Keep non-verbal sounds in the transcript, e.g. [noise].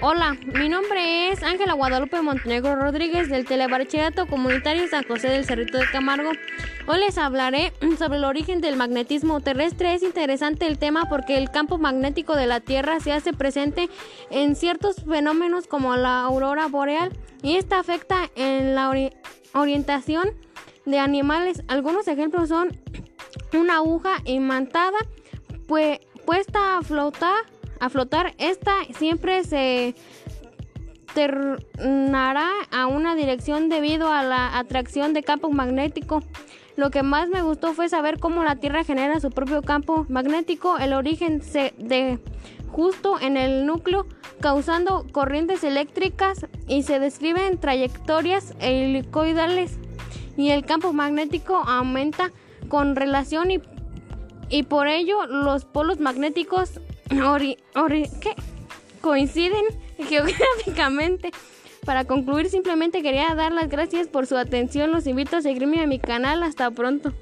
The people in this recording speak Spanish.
Hola, mi nombre es Ángela Guadalupe Montenegro Rodríguez del Telebachillerato Comunitario San José del Cerrito de Camargo. Hoy les hablaré sobre el origen del magnetismo terrestre. Es interesante el tema porque el campo magnético de la Tierra se hace presente en ciertos fenómenos como la aurora boreal y esta afecta en la orientación de animales. Algunos ejemplos son una aguja imantada pues, puesta a flotar a flotar, esta siempre se ternará a una dirección debido a la atracción de campo magnético. Lo que más me gustó fue saber cómo la Tierra genera su propio campo magnético, el origen se de justo en el núcleo, causando corrientes eléctricas y se describen trayectorias helicoidales y el campo magnético aumenta con relación y, y por ello los polos magnéticos coinciden [laughs] geográficamente. Para concluir, simplemente quería dar las gracias por su atención. Los invito a seguirme a mi canal. Hasta pronto.